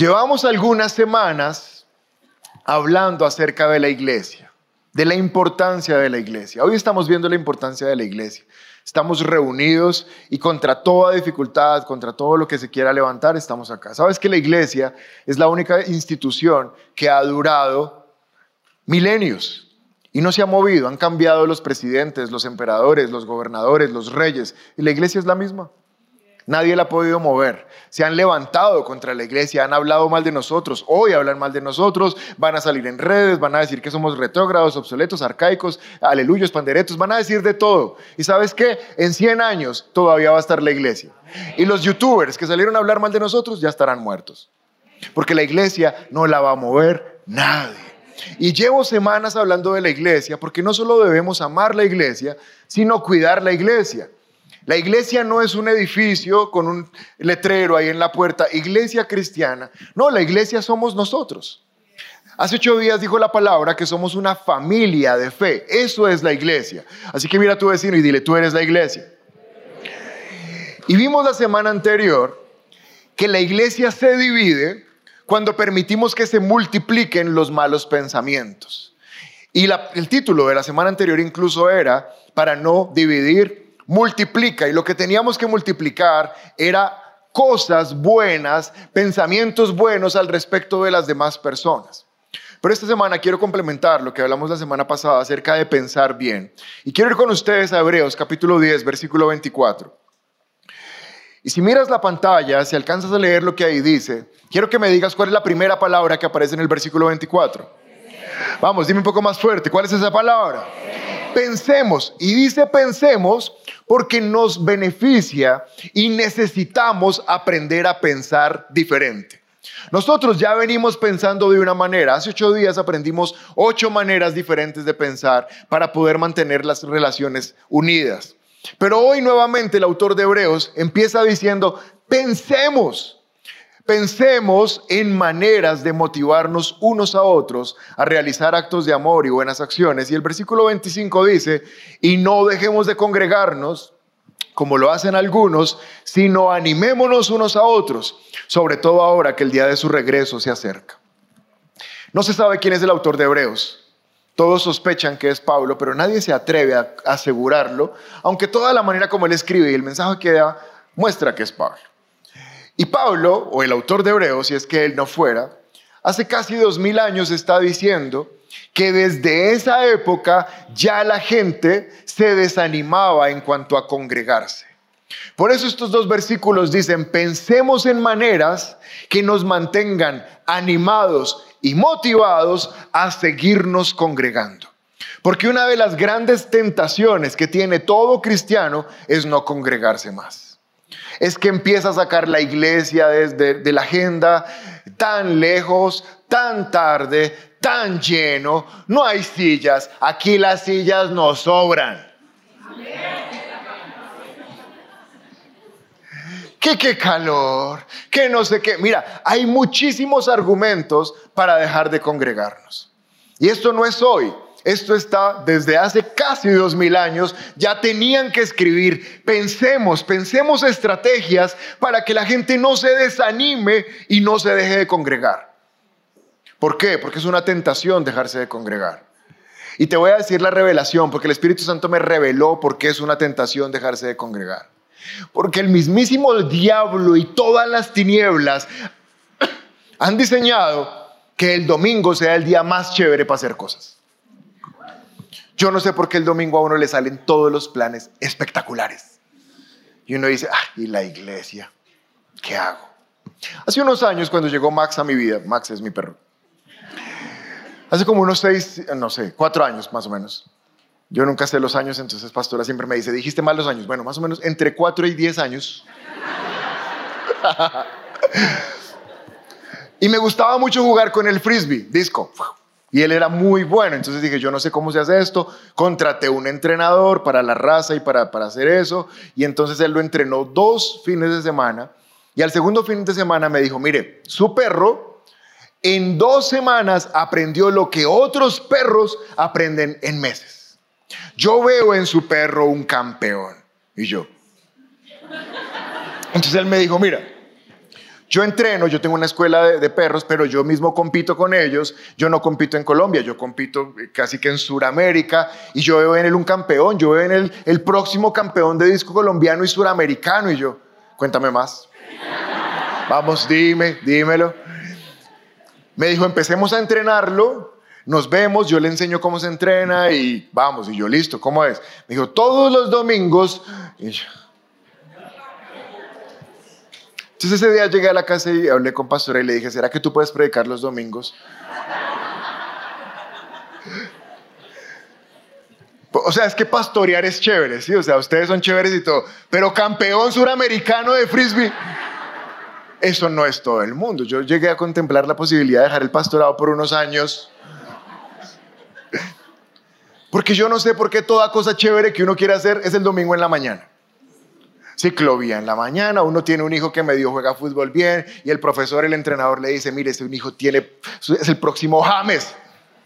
Llevamos algunas semanas hablando acerca de la iglesia, de la importancia de la iglesia. Hoy estamos viendo la importancia de la iglesia. Estamos reunidos y contra toda dificultad, contra todo lo que se quiera levantar, estamos acá. ¿Sabes que la iglesia es la única institución que ha durado milenios y no se ha movido? Han cambiado los presidentes, los emperadores, los gobernadores, los reyes y la iglesia es la misma. Nadie la ha podido mover. Se han levantado contra la iglesia, han hablado mal de nosotros. Hoy hablan mal de nosotros, van a salir en redes, van a decir que somos retrógrados, obsoletos, arcaicos, aleluyos, panderetos, van a decir de todo. ¿Y sabes qué? En 100 años todavía va a estar la iglesia. Y los youtubers que salieron a hablar mal de nosotros ya estarán muertos. Porque la iglesia no la va a mover nadie. Y llevo semanas hablando de la iglesia porque no solo debemos amar la iglesia, sino cuidar la iglesia. La iglesia no es un edificio con un letrero ahí en la puerta, iglesia cristiana. No, la iglesia somos nosotros. Hace ocho días dijo la palabra que somos una familia de fe. Eso es la iglesia. Así que mira a tu vecino y dile, tú eres la iglesia. Y vimos la semana anterior que la iglesia se divide cuando permitimos que se multipliquen los malos pensamientos. Y el título de la semana anterior incluso era para no dividir multiplica y lo que teníamos que multiplicar era cosas buenas, pensamientos buenos al respecto de las demás personas. Pero esta semana quiero complementar lo que hablamos la semana pasada acerca de pensar bien. Y quiero ir con ustedes a Hebreos capítulo 10, versículo 24. Y si miras la pantalla, si alcanzas a leer lo que ahí dice, quiero que me digas cuál es la primera palabra que aparece en el versículo 24. Vamos, dime un poco más fuerte, ¿cuál es esa palabra? Pensemos, y dice pensemos porque nos beneficia y necesitamos aprender a pensar diferente. Nosotros ya venimos pensando de una manera. Hace ocho días aprendimos ocho maneras diferentes de pensar para poder mantener las relaciones unidas. Pero hoy nuevamente el autor de Hebreos empieza diciendo, pensemos. Pensemos en maneras de motivarnos unos a otros a realizar actos de amor y buenas acciones. Y el versículo 25 dice, y no dejemos de congregarnos como lo hacen algunos, sino animémonos unos a otros, sobre todo ahora que el día de su regreso se acerca. No se sabe quién es el autor de Hebreos. Todos sospechan que es Pablo, pero nadie se atreve a asegurarlo, aunque toda la manera como él escribe y el mensaje que da muestra que es Pablo. Y Pablo, o el autor de Hebreos, si es que él no fuera, hace casi dos mil años está diciendo que desde esa época ya la gente se desanimaba en cuanto a congregarse. Por eso estos dos versículos dicen, pensemos en maneras que nos mantengan animados y motivados a seguirnos congregando. Porque una de las grandes tentaciones que tiene todo cristiano es no congregarse más es que empieza a sacar la iglesia desde de la agenda tan lejos, tan tarde, tan lleno, no hay sillas, aquí las sillas no sobran. Que qué calor, que no sé qué. Mira, hay muchísimos argumentos para dejar de congregarnos. Y esto no es hoy, esto está desde hace casi dos mil años. Ya tenían que escribir. Pensemos, pensemos estrategias para que la gente no se desanime y no se deje de congregar. ¿Por qué? Porque es una tentación dejarse de congregar. Y te voy a decir la revelación, porque el Espíritu Santo me reveló por qué es una tentación dejarse de congregar. Porque el mismísimo diablo y todas las tinieblas han diseñado que el domingo sea el día más chévere para hacer cosas. Yo no sé por qué el domingo a uno le salen todos los planes espectaculares. Y uno dice, ah, ¿y la iglesia? ¿Qué hago? Hace unos años, cuando llegó Max a mi vida, Max es mi perro. Hace como unos seis, no sé, cuatro años más o menos. Yo nunca sé los años, entonces pastora siempre me dice, dijiste mal los años. Bueno, más o menos entre cuatro y diez años. y me gustaba mucho jugar con el frisbee, disco. Y él era muy bueno. Entonces dije, yo no sé cómo se hace esto. Contraté un entrenador para la raza y para, para hacer eso. Y entonces él lo entrenó dos fines de semana. Y al segundo fin de semana me dijo, mire, su perro en dos semanas aprendió lo que otros perros aprenden en meses. Yo veo en su perro un campeón. Y yo. Entonces él me dijo, mira, Yo entreno, yo tengo una escuela de, perros, pero yo mismo compito con ellos. Yo no compito en Colombia, yo compito casi que en Sudamérica y yo veo en él un campeón, yo veo en él el próximo campeón de disco colombiano y suramericano y yo, cuéntame más. Vamos, dime, dímelo. Me dijo, empecemos a entrenarlo, nos vemos, yo le enseño cómo se entrena y vamos, y yo listo, ¿cómo es? Me dijo, todos los domingos. Entonces ese día llegué a la casa y hablé con Pastora y le dije, ¿será que tú puedes predicar los domingos? O sea, es que pastorear es chévere, ¿sí? O sea, ustedes son chéveres y todo. Pero campeón suramericano de frisbee. Eso no es todo el mundo. Yo llegué a contemplar la posibilidad de dejar el pastorado por unos años. Porque yo no sé por qué toda cosa chévere que uno quiere hacer es el domingo en la mañana. Ciclovía en la mañana, uno tiene un hijo que medio juega fútbol bien y el profesor, el entrenador le dice, mire, un hijo tiene, es el próximo James.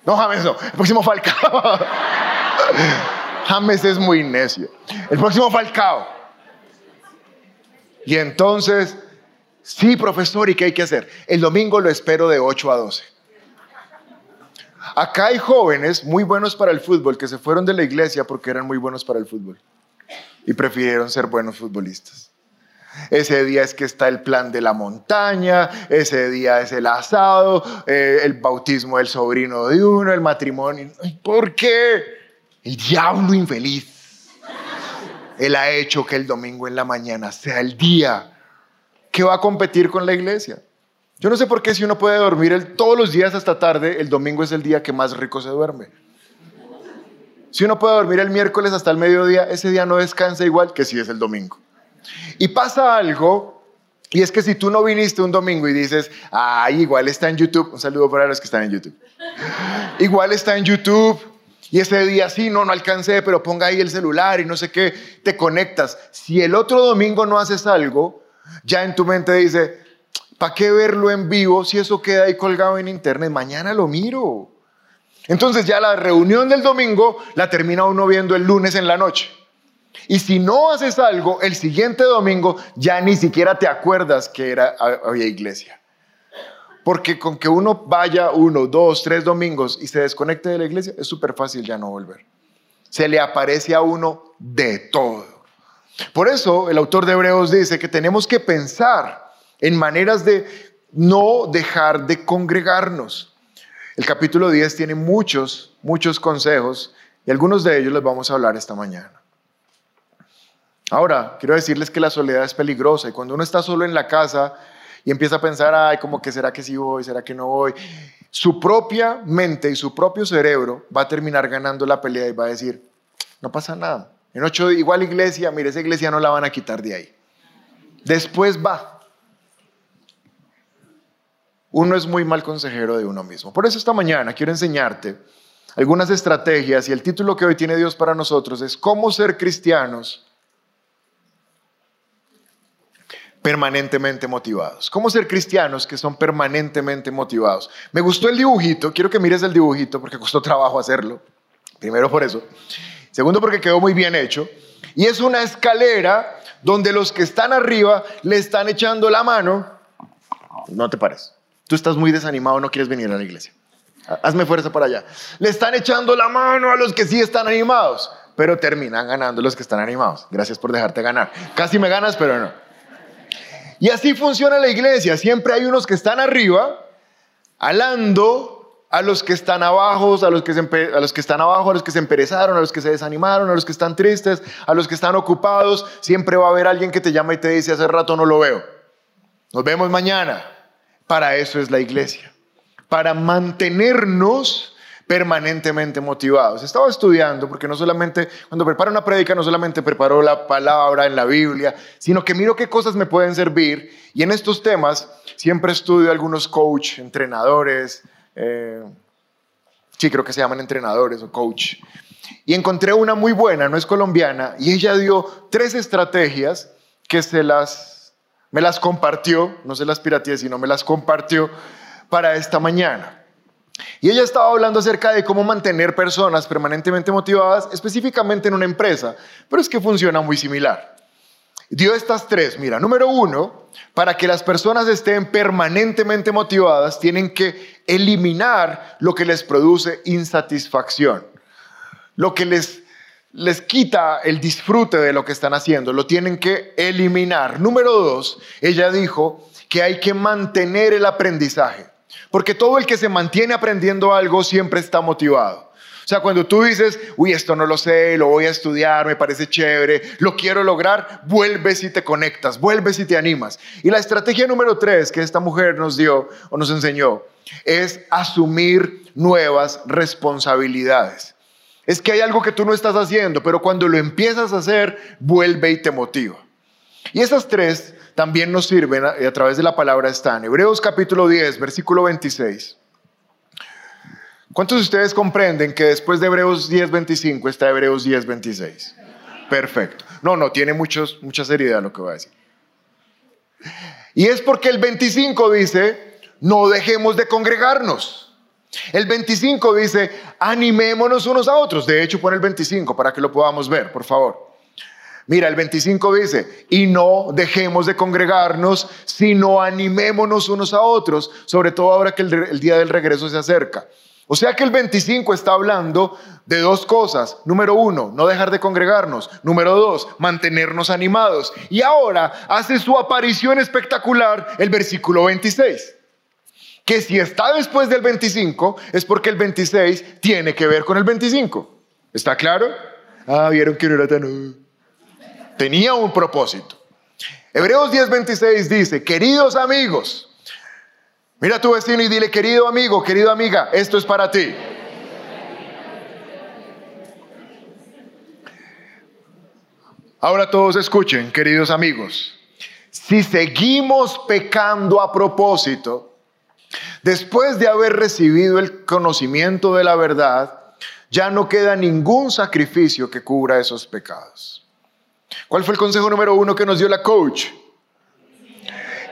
No, James no, el próximo Falcao. James es muy necio. El próximo Falcao. Y entonces Sí, profesor, ¿y qué hay que hacer? El domingo lo espero de 8 a 12. Acá hay jóvenes muy buenos para el fútbol que se fueron de la iglesia porque eran muy buenos para el fútbol y prefirieron ser buenos futbolistas. Ese día es que está el plan de la montaña, ese día es el asado, eh, el bautismo del sobrino de uno, el matrimonio. ¿Por qué? El diablo infeliz. Él ha hecho que el domingo en la mañana sea el día ¿Qué va a competir con la iglesia. Yo no sé por qué si uno puede dormir todos los días hasta tarde, el domingo es el día que más rico se duerme. Si uno puede dormir el miércoles hasta el mediodía, ese día no descansa igual que si es el domingo. Y pasa algo, y es que si tú no viniste un domingo y dices, ay, igual está en YouTube, un saludo para los que están en YouTube, igual está en YouTube, y ese día sí, no, no alcancé, pero ponga ahí el celular y no sé qué, te conectas. Si el otro domingo no haces algo, ya en tu mente dice, ¿para qué verlo en vivo si eso queda ahí colgado en internet? Mañana lo miro. Entonces ya la reunión del domingo la termina uno viendo el lunes en la noche. Y si no haces algo, el siguiente domingo ya ni siquiera te acuerdas que era, había iglesia. Porque con que uno vaya uno, dos, tres domingos y se desconecte de la iglesia, es súper fácil ya no volver. Se le aparece a uno de todo. Por eso el autor de Hebreos dice que tenemos que pensar en maneras de no dejar de congregarnos. El capítulo 10 tiene muchos, muchos consejos y algunos de ellos les vamos a hablar esta mañana. Ahora, quiero decirles que la soledad es peligrosa y cuando uno está solo en la casa y empieza a pensar, ay, como que será que sí voy, será que no voy, su propia mente y su propio cerebro va a terminar ganando la pelea y va a decir, no pasa nada, en ocho, igual iglesia, mire, esa iglesia no la van a quitar de ahí. Después va. Uno es muy mal consejero de uno mismo. Por eso esta mañana quiero enseñarte algunas estrategias y el título que hoy tiene Dios para nosotros es cómo ser cristianos permanentemente motivados. ¿Cómo ser cristianos que son permanentemente motivados? Me gustó el dibujito, quiero que mires el dibujito porque costó trabajo hacerlo. Primero por eso. Segundo, porque quedó muy bien hecho. Y es una escalera donde los que están arriba le están echando la mano. No te pares. Tú estás muy desanimado, no quieres venir a la iglesia. Hazme fuerza para allá. Le están echando la mano a los que sí están animados, pero terminan ganando los que están animados. Gracias por dejarte ganar. Casi me ganas, pero no. Y así funciona la iglesia. Siempre hay unos que están arriba, alando a los que están abajo, a los que, se, a los que están abajo, a los que se emperezaron, a los que se desanimaron, a los que están tristes, a los que están ocupados. Siempre va a haber alguien que te llama y te dice, hace rato no lo veo. Nos vemos mañana. Para eso es la iglesia. Para mantenernos permanentemente motivados. Estaba estudiando porque no solamente, cuando preparo una prédica, no solamente preparo la palabra en la Biblia, sino que miro qué cosas me pueden servir. Y en estos temas siempre estudio algunos coach, entrenadores, eh, sí, creo que se llaman entrenadores o coach. Y encontré una muy buena, no es colombiana, y ella dio tres estrategias que se las, me las compartió, no se las pirateé, sino me las compartió para esta mañana. Y ella estaba hablando acerca de cómo mantener personas permanentemente motivadas, específicamente en una empresa, pero es que funciona muy similar. dio estas tres. Mira, número uno, para que las personas estén permanentemente motivadas, tienen que eliminar lo que les produce insatisfacción, lo que les, les quita el disfrute de lo que están haciendo, lo tienen que eliminar. Número dos, ella dijo que hay que mantener el aprendizaje, porque todo el que se mantiene aprendiendo algo siempre está motivado. O sea, cuando tú dices, uy, esto no lo sé, lo voy a estudiar, me parece chévere, lo quiero lograr, vuelves y te conectas, vuelves y te animas. Y la estrategia número tres que esta mujer nos dio o nos enseñó es asumir nuevas responsabilidades. Es que hay algo que tú no estás haciendo, pero cuando lo empiezas a hacer, vuelve y te motiva. Y esas tres también nos sirven a, través de la palabra están. Hebreos capítulo 10, versículo 26. ¿Cuántos de ustedes comprenden que después de Hebreos 10:25 está Hebreos 10:26? Perfecto. No, no, tiene muchos, mucha seriedad lo que voy a decir. Y es porque el 25 dice, no dejemos de congregarnos. El 25 dice, animémonos unos a otros. De hecho, pone el 25 para que lo podamos ver, por favor. Mira, el 25 dice, y no dejemos de congregarnos, sino animémonos unos a otros, sobre todo ahora que el, el día del regreso se acerca. O sea que el 25 está hablando de dos cosas. Número uno, no dejar de congregarnos. Número dos, mantenernos animados. Y ahora hace su aparición espectacular el versículo 26. Que si está después del 25 es porque el 26 tiene que ver con el 25. ¿Está claro? Ah, vieron que no era tan... Tenía un propósito. Hebreos 10:26 dice, queridos amigos, Mira a tu vecino y dile, querido amigo, querida amiga, esto es para ti. Ahora todos escuchen, queridos amigos. Si seguimos pecando a propósito, después de haber recibido el conocimiento de la verdad, ya no queda ningún sacrificio que cubra esos pecados. ¿Cuál fue el consejo número uno que nos dio la coach?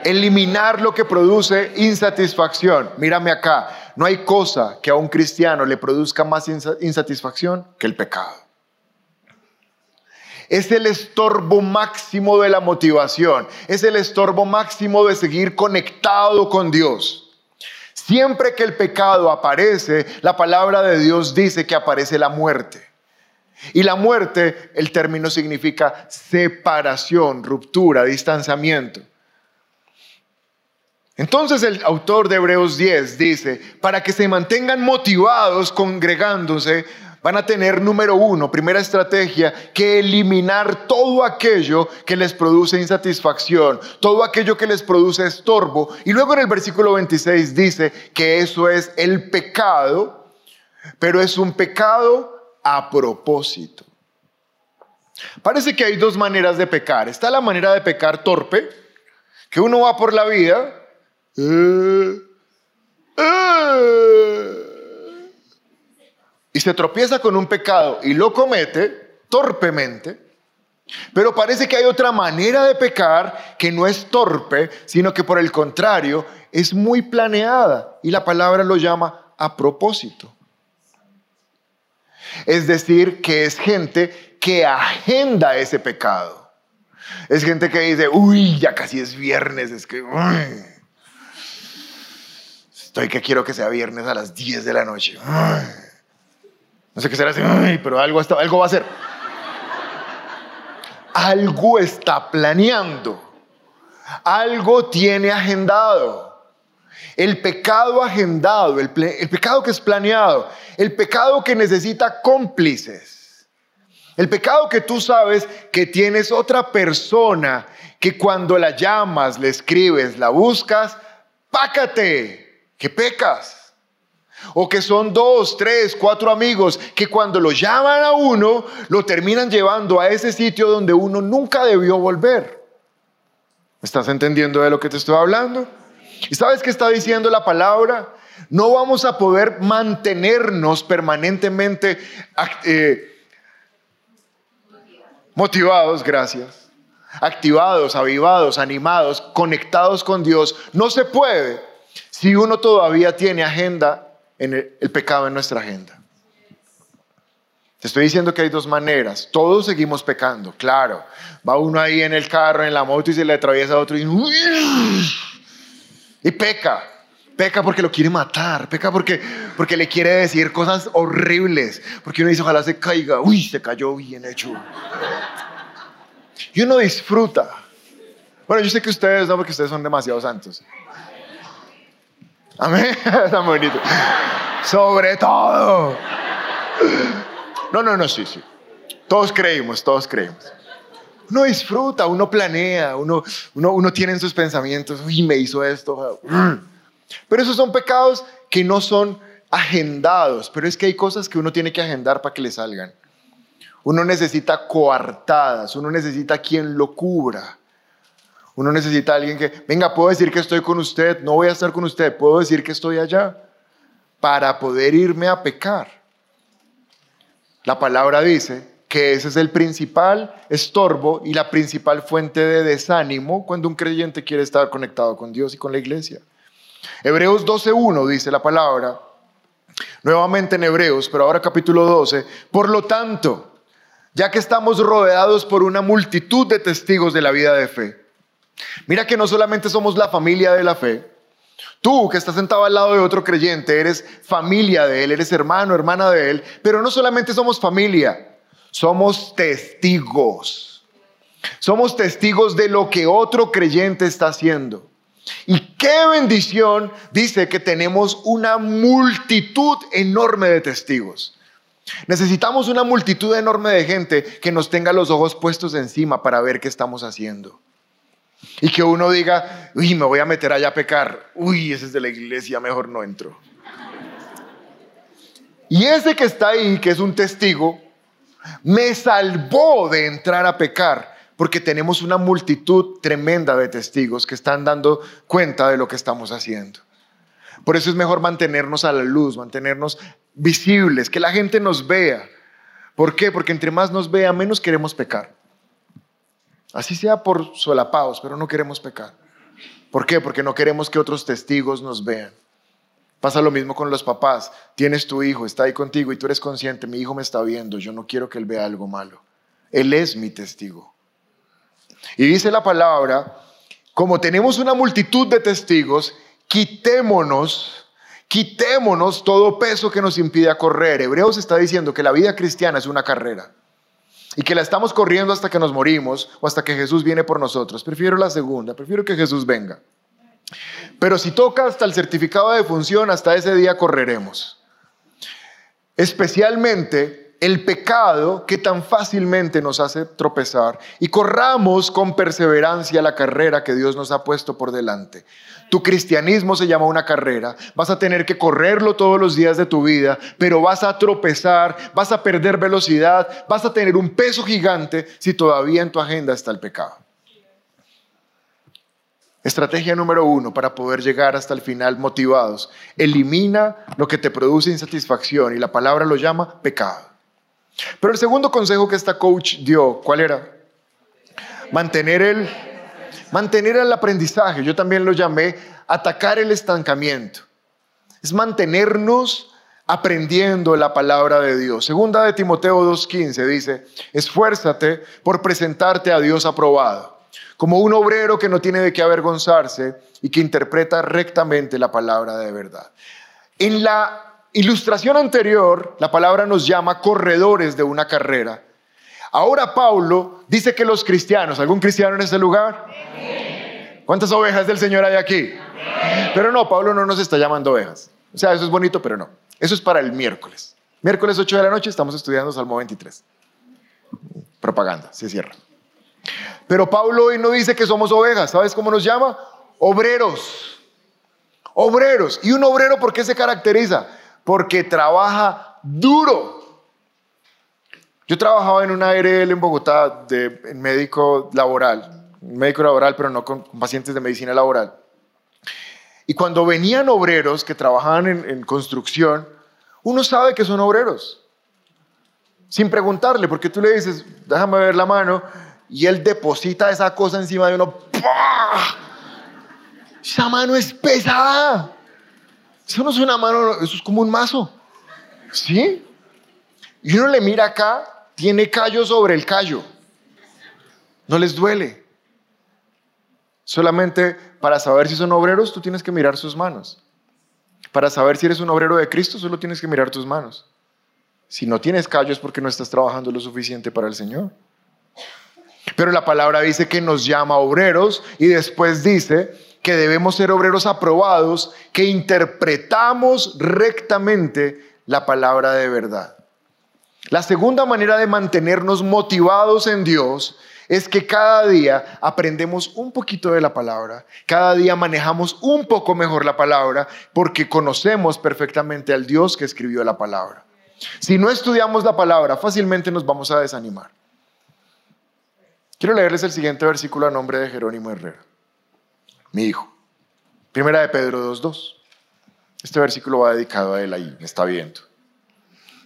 eliminar lo que produce insatisfacción. Mírame acá, no hay cosa que a un cristiano le produzca más insatisfacción que el pecado. Es el estorbo máximo de la motivación, es el estorbo máximo de seguir conectado con Dios. Siempre que el pecado aparece, la palabra de Dios dice que aparece la muerte. Y la muerte, el término significa separación, ruptura, distanciamiento. Entonces el autor de Hebreos 10 dice, para que se mantengan motivados congregándose, van a tener número uno, primera estrategia, que eliminar todo aquello que les produce insatisfacción, todo aquello que les produce estorbo. Y luego en el versículo 26 dice que eso es el pecado, pero es un pecado a propósito. Parece que hay dos maneras de pecar. Está la manera de pecar torpe, que uno va por la vida y se tropieza con un pecado y lo comete torpemente, pero parece que hay otra manera de pecar que no es torpe, sino que por el contrario es muy planeada y la palabra lo llama a propósito. Es decir, que es gente que agenda ese pecado. Es gente que dice, uy, ya casi es viernes, es que... Estoy que quiero que sea viernes a las 10 de la noche. No sé qué será así, pero algo, algo va a ser. Algo está planeando. Algo tiene agendado. El pecado agendado, el, el, pecado que es planeado, el pecado que necesita cómplices, el pecado que tú sabes que tienes otra persona que cuando la llamas, le escribes, la buscas, pácate, que pecas. O que son dos, tres, cuatro amigos que cuando lo llaman a uno, lo terminan llevando a ese sitio donde uno nunca debió volver. ¿Estás entendiendo de lo que te estoy hablando? ¿Y sabes qué está diciendo la palabra? No vamos a poder mantenernos permanentemente eh, motivados, gracias, activados, avivados, animados, conectados con Dios. No se puede si uno todavía tiene agenda el, pecado en nuestra agenda. Te estoy diciendo que hay dos maneras. Todos seguimos pecando, claro. Va uno ahí en el carro, en la moto y se le atraviesa a otro y, y peca. Peca porque lo quiere matar, peca porque, porque le quiere decir cosas horribles, porque uno dice ojalá se caiga, uy, se cayó bien hecho. Y uno disfruta. Bueno, yo sé que ustedes no, porque ustedes son demasiado santos. Amén, tan bonito. Sobre todo. No, no, no, sí, sí. Todos creímos, todos creímos. Uno disfruta, uno planea, uno, uno, uno tiene en sus pensamientos, uy, me hizo esto. Pero esos son pecados que no son agendados, pero es que hay cosas que uno tiene que agendar para que le salgan. Uno necesita coartadas, uno necesita quien lo cubra. Uno necesita alguien que, venga, puedo decir que estoy con usted, no voy a estar con usted, puedo decir que estoy allá para poder irme a pecar. La palabra dice que ese es el principal estorbo y la principal fuente de desánimo cuando un creyente quiere estar conectado con Dios y con la iglesia. Hebreos 12.1 dice la palabra, nuevamente en Hebreos, pero ahora capítulo 12, por lo tanto, ya que estamos rodeados por una multitud de testigos de la vida de fe, mira que no solamente somos la familia de la fe, Tú que estás sentado al lado de otro creyente, eres familia de él, eres hermano, hermana de él, pero no solamente somos familia, somos testigos. Somos testigos de lo que otro creyente está haciendo. Y qué bendición dice que tenemos una multitud enorme de testigos. Necesitamos una multitud enorme de gente que nos tenga los ojos puestos encima para ver qué estamos haciendo. Y que uno diga, uy, me voy a meter allá a pecar. Uy, ese es de la iglesia, mejor no entro. Y ese que está ahí, que es un testigo, me salvó de entrar a pecar, porque tenemos una multitud tremenda de testigos que están dando cuenta de lo que estamos haciendo. Por eso es mejor mantenernos a la luz, mantenernos visibles, que la gente nos vea. ¿Por qué? Porque entre más nos vea, menos queremos pecar. Así sea por solapados, pero no queremos pecar. ¿Por qué? Porque no queremos que otros testigos nos vean. Pasa lo mismo con los papás. Tienes tu hijo, está ahí contigo y tú eres consciente, mi hijo me está viendo, yo no quiero que él vea algo malo. Él es mi testigo. Y dice la palabra, como tenemos una multitud de testigos, quitémonos, quitémonos todo peso que nos impide correr. Hebreos está diciendo que la vida cristiana es una carrera y que la estamos corriendo hasta que nos morimos o hasta que Jesús viene por nosotros. Prefiero la segunda, prefiero que Jesús venga. Pero si toca hasta el certificado de función, hasta ese día correremos. Especialmente el pecado que tan fácilmente nos hace tropezar y corramos con perseverancia la carrera que Dios nos ha puesto por delante. Tu cristianismo se llama una carrera. Vas a tener que correrlo todos los días de tu vida, pero vas a tropezar, vas a perder velocidad, vas a tener un peso gigante si todavía en tu agenda está el pecado. Estrategia número uno para poder llegar hasta el final motivados. Elimina lo que te produce insatisfacción y la palabra lo llama pecado. Pero el segundo consejo que esta coach dio, ¿cuál era? Mantener el Mantener el aprendizaje, yo también lo llamé atacar el estancamiento. Es mantenernos aprendiendo la palabra de Dios. Segunda de Timoteo 2.15 dice, esfuérzate por presentarte a Dios aprobado, como un obrero que no tiene de qué avergonzarse y que interpreta rectamente la palabra de verdad. En la ilustración anterior, la palabra nos llama corredores de una carrera. Ahora Pablo dice que los cristianos, ¿algún cristiano en este lugar? ¿Cuántas ovejas del Señor hay aquí? Pero no, Pablo no nos está llamando ovejas. O sea, eso es bonito, pero no. Eso es para el miércoles. Miércoles 8 de la noche estamos estudiando Salmo 23. Propaganda, se cierra. Pero Pablo hoy no dice que somos ovejas. ¿Sabes cómo nos llama? Obreros. Obreros. ¿Y un obrero por qué se caracteriza? Porque trabaja duro. Yo trabajaba en una ARL en Bogotá de, en médico laboral, médico laboral, pero no con pacientes de medicina laboral. Y cuando venían obreros que trabajaban en, construcción, uno sabe que son obreros. Sin preguntarle, porque tú le dices, déjame ver la mano, y él deposita esa cosa encima de uno. Esa mano es pesada. Eso no es una mano, eso es como un mazo. ¿Sí? Y uno le mira acá, tiene callo sobre el callo. No les duele. Solamente para saber si son obreros, tú tienes que mirar sus manos. Para saber si eres un obrero de Cristo, solo tienes que mirar tus manos. Si no tienes callo es porque no estás trabajando lo suficiente para el Señor. Pero la palabra dice que nos llama obreros y después dice que debemos ser obreros aprobados, que interpretamos rectamente la palabra de verdad. La segunda manera de mantenernos motivados en Dios es que cada día aprendemos un poquito de la palabra, cada día manejamos un poco mejor la palabra porque conocemos perfectamente al Dios que escribió la palabra. Si no estudiamos la palabra, fácilmente nos vamos a desanimar. Quiero leerles el siguiente versículo a nombre de Jerónimo Herrera, mi hijo. Primera de Pedro 2.2. Este versículo va dedicado a él ahí, me está viendo.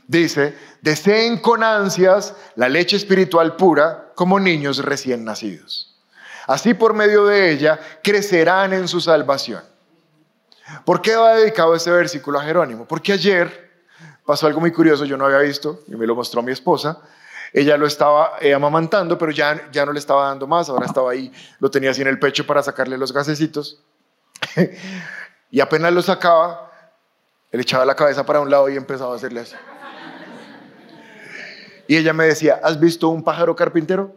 Dice, deseen con ansias la leche espiritual pura como niños recién nacidos. Así por medio de ella crecerán en su salvación. ¿Por qué va dedicado este versículo a Jerónimo? Porque ayer pasó algo muy curioso, yo no había visto, y me lo mostró mi esposa, ella lo estaba eh, amamantando, pero ya, ya no le estaba dando más, ahora estaba ahí, lo tenía así en el pecho para sacarle los gasecitos. y apenas lo sacaba, él echaba la cabeza para un lado y empezaba a hacerle así. Y ella me decía, ¿has visto un pájaro carpintero?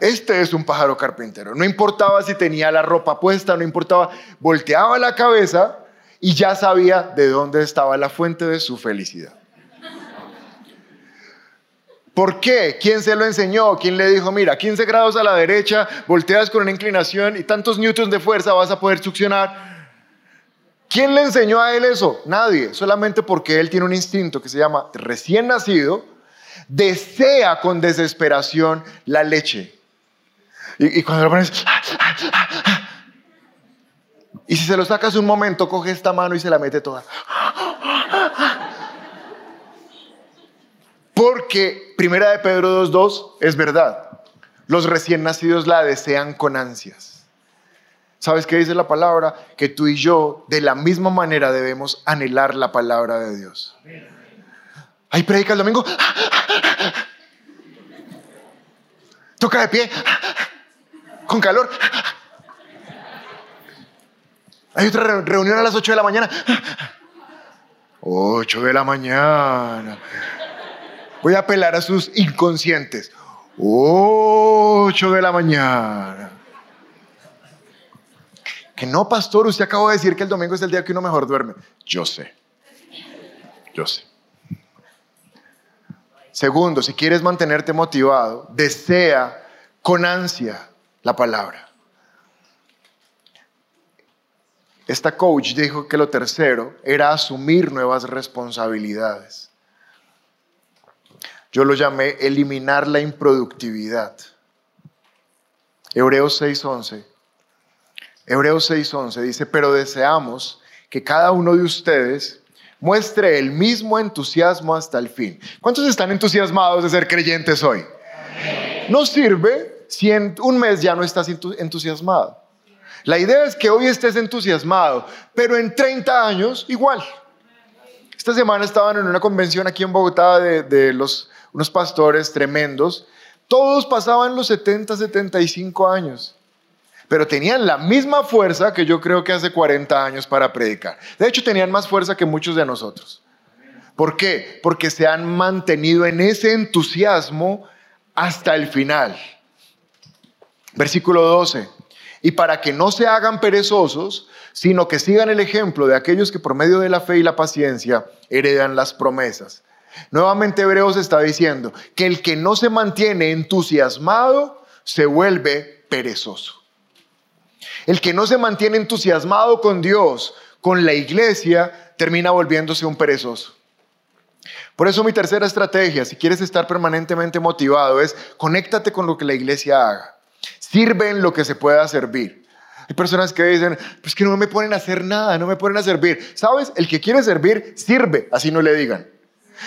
Este es un pájaro carpintero. No importaba si tenía la ropa puesta, no importaba, volteaba la cabeza y ya sabía de dónde estaba la fuente de su felicidad. ¿Por qué? ¿Quién se lo enseñó? ¿Quién le dijo, mira, 15 grados a la derecha, volteas con una inclinación y tantos newtons de fuerza vas a poder succionar? ¿Quién le enseñó a él eso? Nadie, solamente porque él tiene un instinto que se llama recién nacido, desea con desesperación la leche. Y, cuando lo pones... Y si se lo sacas un momento, coge esta mano y se la mete toda. Porque Primera de Pedro 2.2 es verdad. Los recién nacidos la desean con ansias. ¿Sabes qué dice la palabra? Que tú y yo de la misma manera debemos anhelar la palabra de Dios. Ahí predica el domingo. Toca de pie. Con calor. Hay otra reunión a las 8 de la mañana. 8 de la mañana. Voy a apelar a sus inconscientes. 8 de la mañana. Que no, pastor, usted acaba de decir que el domingo es el día que uno mejor duerme. Yo sé. Yo sé. Segundo, si quieres mantenerte motivado, desea con ansia la palabra. Esta coach dijo que lo tercero era asumir nuevas responsabilidades. Yo lo llamé eliminar la improductividad. Hebreos 6:11. Hebreos 6:11 dice, pero deseamos que cada uno de ustedes muestre el mismo entusiasmo hasta el fin. ¿Cuántos están entusiasmados de ser creyentes hoy? No sirve si en un mes ya no estás entusiasmado. La idea es que hoy estés entusiasmado, pero en 30 años igual. Esta semana estaban en una convención aquí en Bogotá de, los unos pastores tremendos, todos pasaban los 70, 75 años, pero tenían la misma fuerza que yo creo que hace 40 años para predicar. De hecho, tenían más fuerza que muchos de nosotros. ¿Por qué? Porque se han mantenido en ese entusiasmo hasta el final. Versículo 12. Y para que no se hagan perezosos, sino que sigan el ejemplo de aquellos que por medio de la fe y la paciencia heredan las promesas. Nuevamente Hebreos está diciendo que el que no se mantiene entusiasmado se vuelve perezoso. El que no se mantiene entusiasmado con Dios, con la iglesia, termina volviéndose un perezoso. Por eso mi tercera estrategia, si quieres estar permanentemente motivado, es conéctate con lo que la iglesia haga. Sirve en lo que se pueda servir. Hay personas que dicen, pues que no me ponen a hacer nada, no me ponen a servir. ¿Sabes? El que quiere servir, sirve, así no le digan.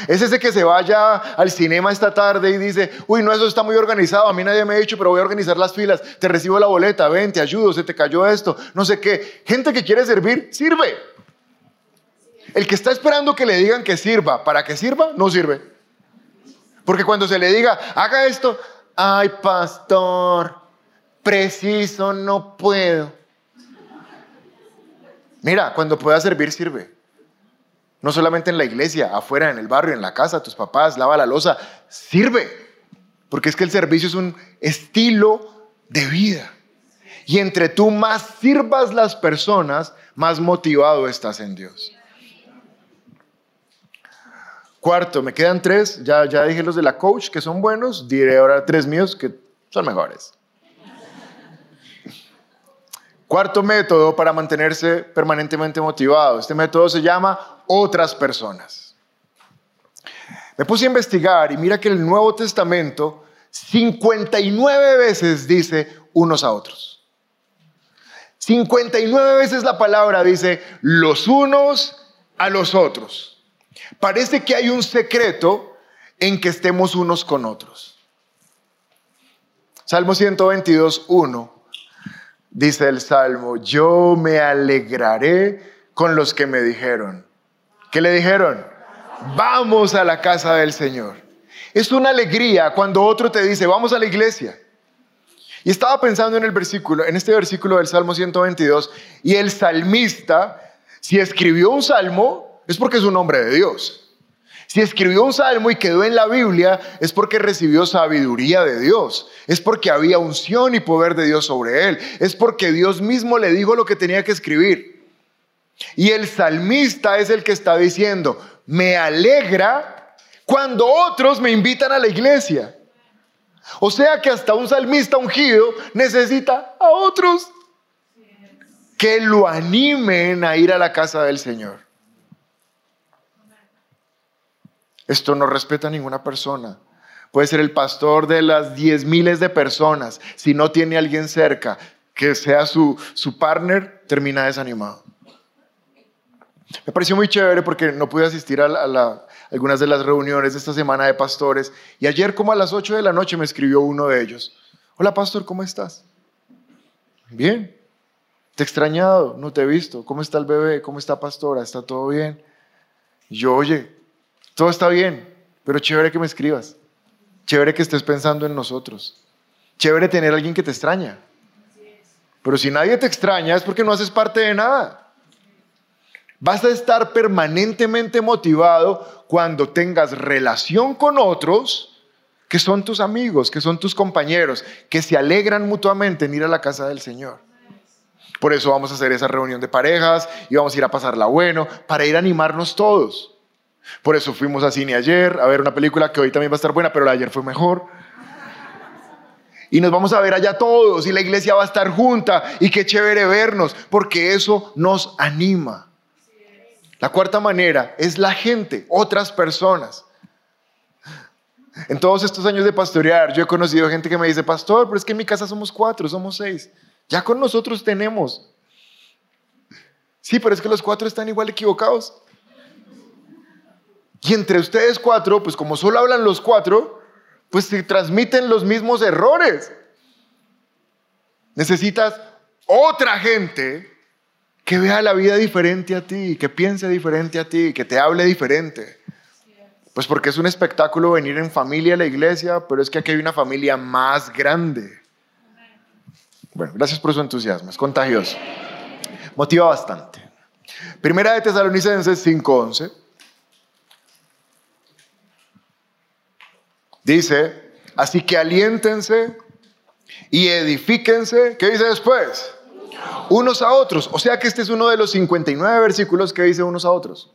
Es ese que se vaya al cinema esta tarde y dice, uy, no, eso está muy organizado, a mí nadie me ha dicho, pero voy a organizar las filas, te recibo la boleta, ven, te ayudo, se te cayó esto, no sé qué. Gente que quiere servir, sirve. El que está esperando que le digan que sirva, para que sirva, no sirve. Porque cuando se le diga, haga esto, ay pastor, preciso, no puedo. Mira, cuando pueda servir, sirve. No solamente en la iglesia, afuera, en el barrio, en la casa, tus papás, lava la losa, sirve. Porque es que el servicio es un estilo de vida. Y entre tú más sirvas las personas, más motivado estás en Dios. Cuarto, me quedan tres, ya, ya dije los de la coach que son buenos, diré ahora tres míos que son mejores. Cuarto método para mantenerse permanentemente motivado. Este método se llama otras personas. Me puse a investigar y mira que el Nuevo Testamento 59 veces dice unos a otros. 59 veces la palabra dice los unos a los otros. Parece que hay un secreto en que estemos unos con otros. Salmo 122, 1 dice el Salmo, yo me alegraré con los que me dijeron. ¿Qué le dijeron? Vamos a la casa del Señor. Es una alegría cuando otro te dice, vamos a la iglesia. Y estaba pensando en el versículo, en este versículo del Salmo 122, y el salmista, si escribió un salmo, es porque es un hombre de Dios. Si escribió un salmo y quedó en la Biblia, es porque recibió sabiduría de Dios. Es porque había unción y poder de Dios sobre él. Es porque Dios mismo le dijo lo que tenía que escribir. Y el salmista es el que está diciendo, me alegra cuando otros me invitan a la iglesia. O sea que hasta un salmista ungido necesita a otros que lo animen a ir a la casa del Señor. Esto no respeta a ninguna persona. Puede ser el pastor de las diez miles de personas. Si no tiene alguien cerca que sea su, su partner, termina desanimado. Me pareció muy chévere porque no pude asistir a, algunas de las reuniones de esta semana de pastores. Y ayer como a las 8 de la noche me escribió uno de ellos. Hola pastor, ¿cómo estás? Bien. Te he extrañado, no te he visto. ¿Cómo está el bebé? ¿Cómo está pastora? ¿Está todo bien? yo, oye, todo está bien, pero chévere que me escribas. Chévere que estés pensando en nosotros. Chévere tener a alguien que te extraña. Pero si nadie te extraña es porque no haces parte de nada. Vas a estar permanentemente motivado cuando tengas relación con otros que son tus amigos, que son tus compañeros, que se alegran mutuamente en ir a la casa del Señor. Por eso vamos a hacer esa reunión de parejas y vamos a ir a pasarla bueno, para ir a animarnos todos. Por eso fuimos a cine ayer a ver una película que hoy también va a estar buena, pero la ayer fue mejor. Y nos vamos a ver allá todos y la iglesia va a estar junta y qué chévere vernos, porque eso nos anima. La cuarta manera es la gente, otras personas. En todos estos años de pastorear, yo he conocido gente que me dice, pastor, pero es que en mi casa somos cuatro, somos seis. Ya con nosotros tenemos. Sí, pero es que los cuatro están igual equivocados. Y entre ustedes cuatro, pues como solo hablan los cuatro, pues se transmiten los mismos errores. Necesitas otra gente que vea la vida diferente a ti, que piense diferente a ti, que te hable diferente. Pues porque es un espectáculo venir en familia a la iglesia, pero es que aquí hay una familia más grande. Bueno, gracias por su entusiasmo, es contagioso. Motiva bastante. Primera de Tesalonicenses 5:11. Dice, así que aliéntense y edifíquense. ¿Qué dice después? Unos a otros. O sea que este es uno de los 59 versículos que dice unos a otros.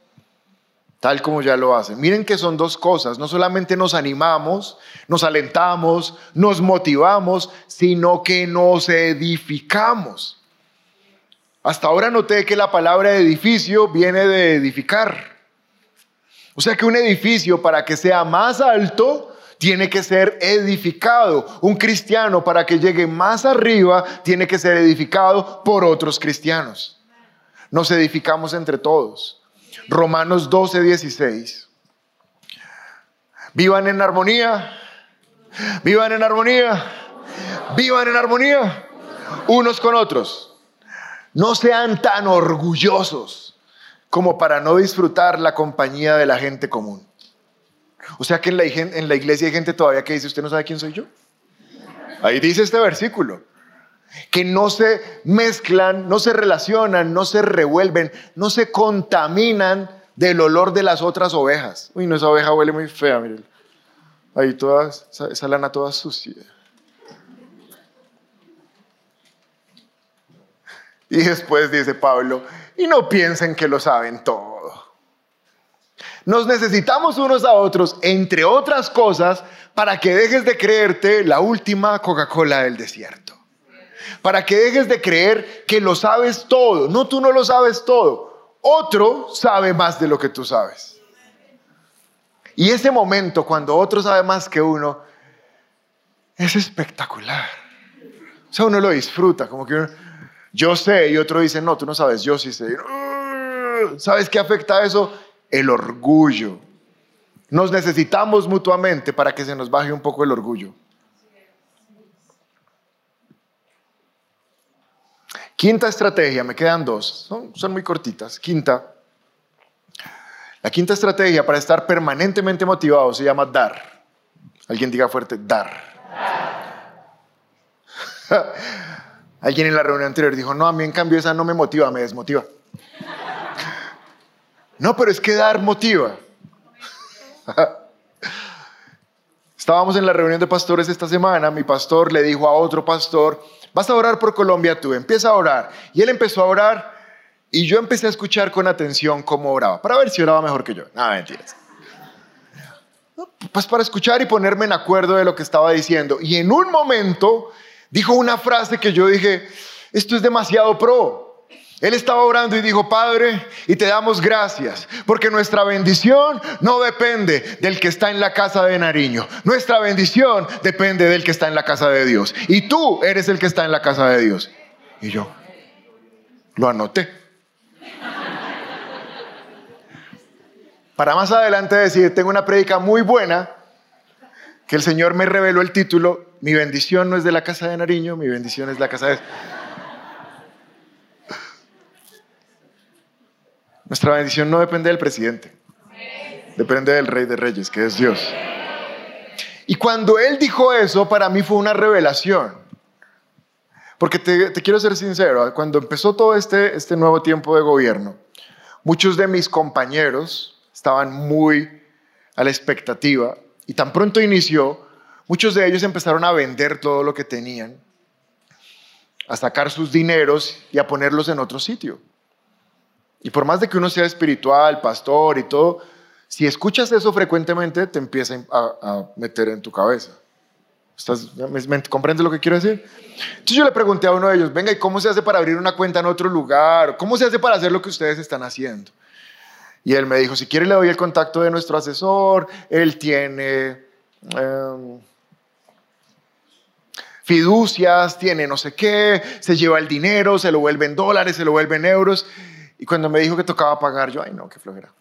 Tal como ya lo hacen. Miren que son dos cosas. No solamente nos animamos, nos alentamos, nos motivamos, sino que nos edificamos. Hasta ahora noté que la palabra edificio viene de edificar. O sea que un edificio para que sea más alto tiene que ser edificado. Un cristiano para que llegue más arriba tiene que ser edificado por otros cristianos. Nos edificamos entre todos. Romanos 12, 16. Vivan en armonía. Vivan en armonía. Vivan en armonía unos con otros. No sean tan orgullosos como para no disfrutar la compañía de la gente común. O sea que en la, en la iglesia hay gente todavía que dice, ¿usted no sabe quién soy yo? Ahí dice este versículo. Que no se mezclan, no se relacionan, no se revuelven, no se contaminan del olor de las otras ovejas. Uy, no, esa oveja huele muy fea, miren. Ahí toda, esa lana toda sucia. Y después dice Pablo, y no piensen que lo saben todo. Nos necesitamos unos a otros, entre otras cosas, para que dejes de creerte la última Coca-Cola del desierto. Para que dejes de creer que lo sabes todo. No, tú no lo sabes todo. Otro sabe más de lo que tú sabes. Y ese momento, cuando otro sabe más que uno, es espectacular. O sea, uno lo disfruta, como que uno, yo sé, y otro dice, no, tú no sabes, yo sí sé. ¿Sabes qué afecta eso? El orgullo. Nos necesitamos mutuamente para que se nos baje un poco el orgullo. Quinta estrategia, me quedan dos, son, muy cortitas. Quinta, la quinta estrategia para estar permanentemente motivado se llama dar. Alguien diga fuerte, dar. Alguien en la reunión anterior dijo, no, a mí en cambio esa no me motiva, me desmotiva. No, pero es que dar motiva. Estábamos en la reunión de pastores esta semana, mi pastor le dijo a otro pastor, vas a orar por Colombia tú, empieza a orar. Y él empezó a orar y yo empecé a escuchar con atención cómo oraba, para ver si oraba mejor que yo. No, mentiras. Pues para escuchar y ponerme en acuerdo de lo que estaba diciendo. Y en un momento dijo una frase que yo dije, esto es demasiado pro. Él estaba orando y dijo, Padre, y te damos gracias, porque nuestra bendición no depende del que está en la casa de Nariño. Nuestra bendición depende del que está en la casa de Dios. Y tú eres el que está en la casa de Dios. Y yo lo anoté. Para más adelante decir, tengo una prédica muy buena que el Señor me reveló el título, mi bendición no es de la casa de Nariño, mi bendición es la casa de... Nuestra bendición no depende del presidente, depende del rey de reyes, que es Dios. Y cuando Él dijo eso, para mí fue una revelación. Porque te, quiero ser sincero, cuando empezó todo este, este nuevo tiempo de gobierno, muchos de mis compañeros estaban muy a la expectativa y tan pronto inició, muchos de ellos empezaron a vender todo lo que tenían, a sacar sus dineros y a ponerlos en otro sitio. Y por más de que uno sea espiritual, pastor y todo, si escuchas eso frecuentemente, te empieza a, meter en tu cabeza. ¿Estás, me, ¿Comprendes lo que quiero decir? Entonces yo le pregunté a uno de ellos, venga, ¿y cómo se hace para abrir una cuenta en otro lugar? ¿Cómo se hace para hacer lo que ustedes están haciendo? Y él me dijo, si quiere le doy el contacto de nuestro asesor, él tiene em, fiducias, tiene no sé qué, se lleva el dinero, se lo vuelven dólares, se lo vuelven euros. Y cuando me dijo que tocaba pagar, yo, ay no, qué flojera.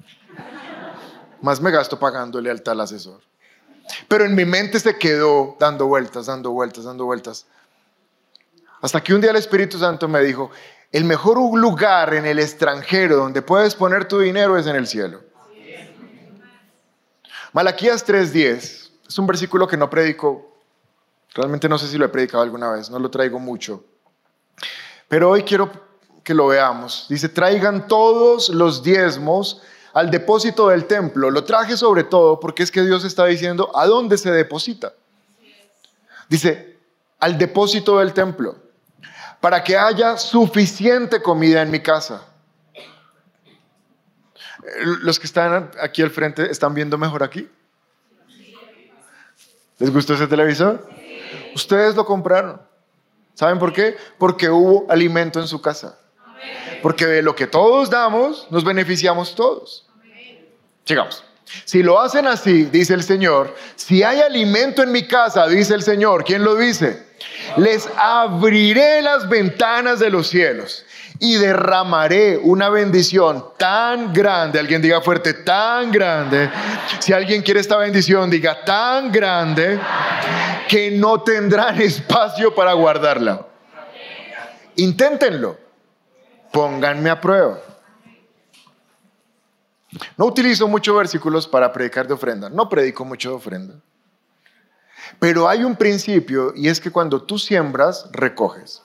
Más me gasto pagándole al tal asesor. Pero en mi mente se quedó dando vueltas, dando vueltas, dando vueltas. Hasta que un día el Espíritu Santo me dijo, el mejor lugar en el extranjero donde puedes poner tu dinero es en el cielo. Malaquías 3:10 es un versículo que no predico, realmente no sé si lo he predicado alguna vez, no lo traigo mucho, pero hoy quiero que lo veamos. Dice, traigan todos los diezmos al depósito del templo. Lo traje sobre todo porque es que Dios está diciendo, ¿a dónde se deposita? Dice, al depósito del templo para que haya suficiente comida en mi casa. Los que están aquí al frente, ¿están viendo mejor aquí? ¿Les gustó ese televisor? Ustedes lo compraron. ¿Saben por qué? Porque hubo alimento en su casa. Porque de lo que todos damos, nos beneficiamos todos. Llegamos. Si lo hacen así, dice el Señor, si hay alimento en mi casa, dice el Señor, ¿quién lo dice? Les abriré las ventanas de los cielos y derramaré una bendición tan grande. Alguien diga fuerte, tan grande. Si alguien quiere esta bendición, diga tan grande que no tendrán espacio para guardarla. Inténtenlo. Pónganme a prueba. No utilizo muchos versículos para predicar de ofrenda, no predico mucho de ofrenda. Pero hay un principio y es que cuando tú siembras, recoges.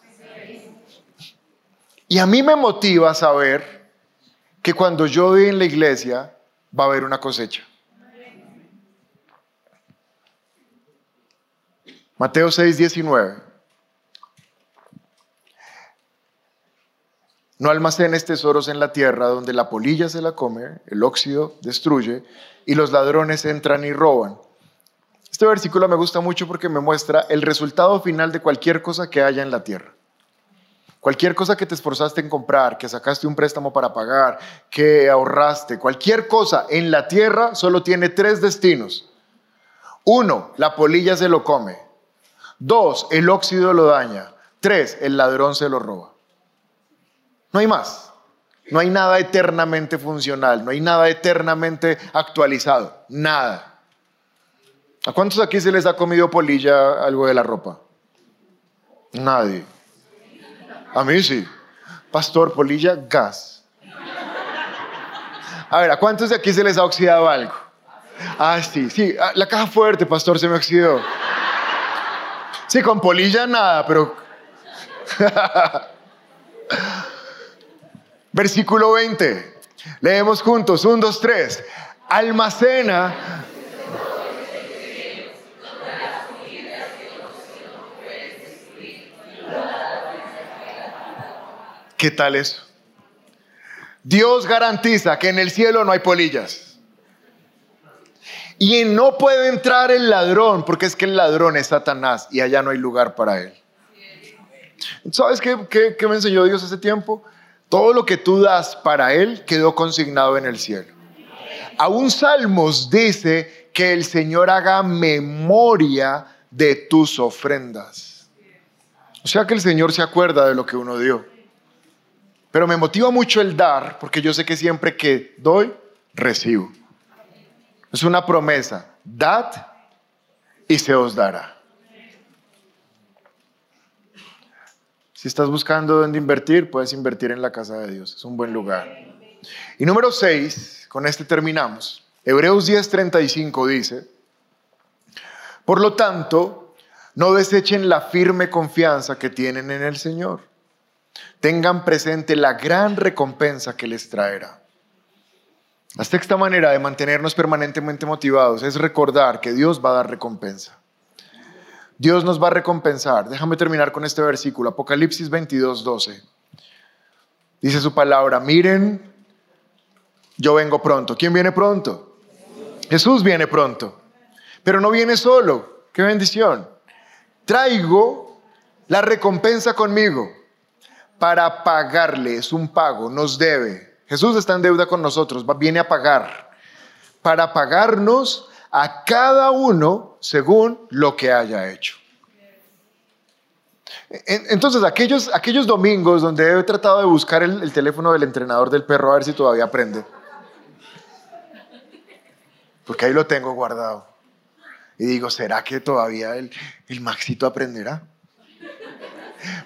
Y a mí me motiva saber que cuando yo voy en la iglesia va a haber una cosecha. Mateo 6, 19. No almacenes tesoros en la tierra donde la polilla se la come, el óxido destruye y los ladrones entran y roban. Este versículo me gusta mucho porque me muestra el resultado final de cualquier cosa que haya en la tierra. Cualquier cosa que te esforzaste en comprar, que sacaste un préstamo para pagar, que ahorraste, cualquier cosa en la tierra solo tiene tres destinos. Uno, la polilla se lo come. Dos, el óxido lo daña. Tres, el ladrón se lo roba. No hay más. No hay nada eternamente funcional, no hay nada eternamente actualizado, nada. ¿A cuántos aquí se les ha comido polilla algo de la ropa? Nadie. A mí sí. Pastor, polilla, gas. A ver, ¿a cuántos de aquí se les ha oxidado algo? Ah, sí, sí. Ah, la caja fuerte, pastor, se me oxidó. Sí, con polilla nada, pero... Versículo 20. Leemos juntos. Un, dos, tres. Almacena ¿Qué tal eso? Dios garantiza que en el cielo no hay polillas. Y no puede entrar el ladrón, porque es que el ladrón es Satanás y allá no hay lugar para él. ¿Sabes qué, qué, me enseñó Dios hace tiempo? Todo lo que tú das para Él quedó consignado en el cielo. Aún Salmos dice que el Señor haga memoria de tus ofrendas. O sea que el Señor se acuerda de lo que uno dio. Pero me motiva mucho el dar, porque yo sé que siempre que doy, recibo. Es una promesa. Dad y se os dará. Si estás buscando dónde invertir, puedes invertir en la casa de Dios. Es un buen lugar. Y número 6, con este terminamos. Hebreos 10:35 dice, por lo tanto, no desechen la firme confianza que tienen en el Señor tengan presente la gran recompensa que les traerá. La sexta manera de mantenernos permanentemente motivados es recordar que Dios va a dar recompensa. Dios nos va a recompensar. Déjame terminar con este versículo, Apocalipsis 22, 12. Dice su palabra, miren, yo vengo pronto. ¿Quién viene pronto? Jesús viene pronto. Pero no viene solo. Qué bendición. Traigo la recompensa conmigo para pagarle, es un pago, nos debe. Jesús está en deuda con nosotros, viene a pagar, para pagarnos a cada uno según lo que haya hecho. Entonces, aquellos, aquellos domingos donde he tratado de buscar el, teléfono del entrenador del perro a ver si todavía aprende, porque ahí lo tengo guardado. Y digo, ¿será que todavía el, el Maxito aprenderá?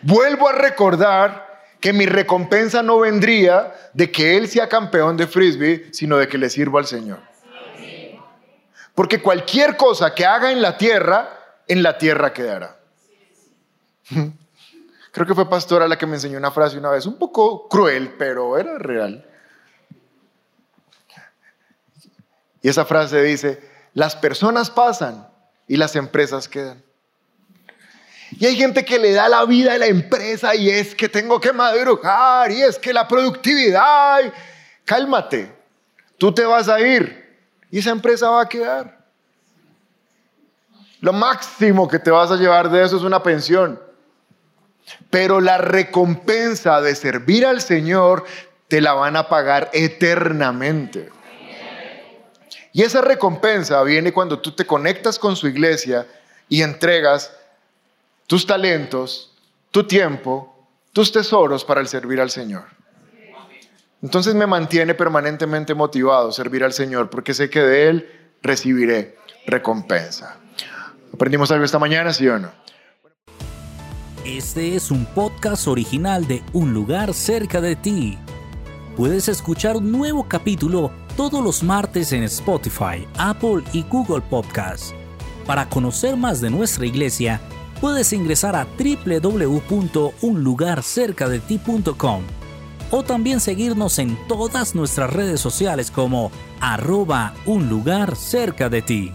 Vuelvo a recordar que mi recompensa no vendría de que él sea campeón de frisbee, sino de que le sirva al Señor. Porque cualquier cosa que haga en la tierra, en la tierra quedará. Creo que fue Pastora la que me enseñó una frase una vez, un poco cruel, pero era real. Y esa frase dice, las personas pasan y las empresas quedan. Y hay gente que le da la vida a la empresa y es que tengo que madrugar y es que la productividad. Cálmate, tú te vas a ir y esa empresa va a quedar. Lo máximo que te vas a llevar de eso es una pensión. Pero la recompensa de servir al Señor te la van a pagar eternamente. Y esa recompensa viene cuando tú te conectas con su iglesia y entregas tus talentos, tu tiempo, tus tesoros para el servir al Señor. Entonces me mantiene permanentemente motivado servir al Señor porque sé que de Él recibiré recompensa. ¿Aprendimos algo esta mañana, sí o no? Este es un podcast original de Un lugar cerca de ti. Puedes escuchar un nuevo capítulo todos los martes en Spotify, Apple y Google Podcasts. Para conocer más de nuestra iglesia, puedes ingresar a www.unlugarcercadeti.com o también seguirnos en todas nuestras redes sociales como arroba un lugar cerca de ti.